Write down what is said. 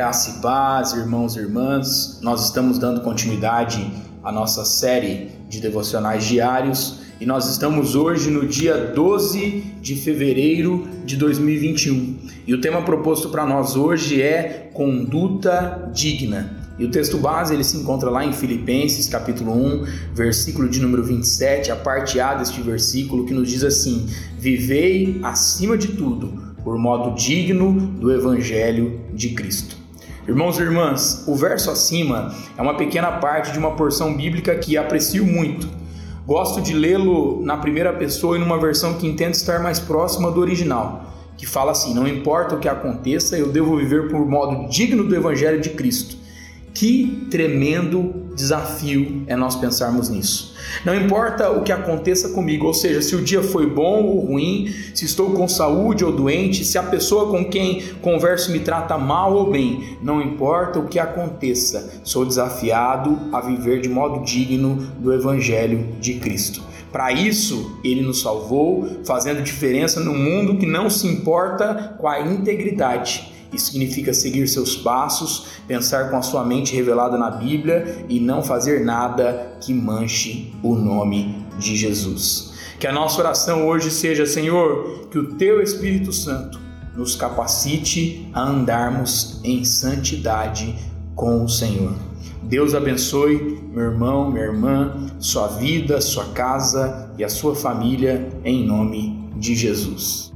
Graça e paz, irmãos e irmãs. Nós estamos dando continuidade à nossa série de devocionais diários e nós estamos hoje no dia 12 de fevereiro de 2021. E o tema proposto para nós hoje é conduta digna. E o texto base ele se encontra lá em Filipenses, capítulo 1, versículo de número 27, a parte A deste versículo que nos diz assim: Vivei acima de tudo por modo digno do evangelho de Cristo. Irmãos e irmãs, o verso acima é uma pequena parte de uma porção bíblica que aprecio muito. Gosto de lê-lo na primeira pessoa e numa versão que intenta estar mais próxima do original, que fala assim: Não importa o que aconteça, eu devo viver por modo digno do Evangelho de Cristo. Que tremendo desafio é nós pensarmos nisso. Não importa o que aconteça comigo, ou seja, se o dia foi bom ou ruim, se estou com saúde ou doente, se a pessoa com quem converso me trata mal ou bem, não importa o que aconteça, sou desafiado a viver de modo digno do Evangelho de Cristo. Para isso, ele nos salvou, fazendo diferença no mundo que não se importa com a integridade isso significa seguir seus passos, pensar com a sua mente revelada na Bíblia e não fazer nada que manche o nome de Jesus. Que a nossa oração hoje seja, Senhor, que o teu Espírito Santo nos capacite a andarmos em santidade com o Senhor. Deus abençoe meu irmão, minha irmã, sua vida, sua casa e a sua família em nome de Jesus.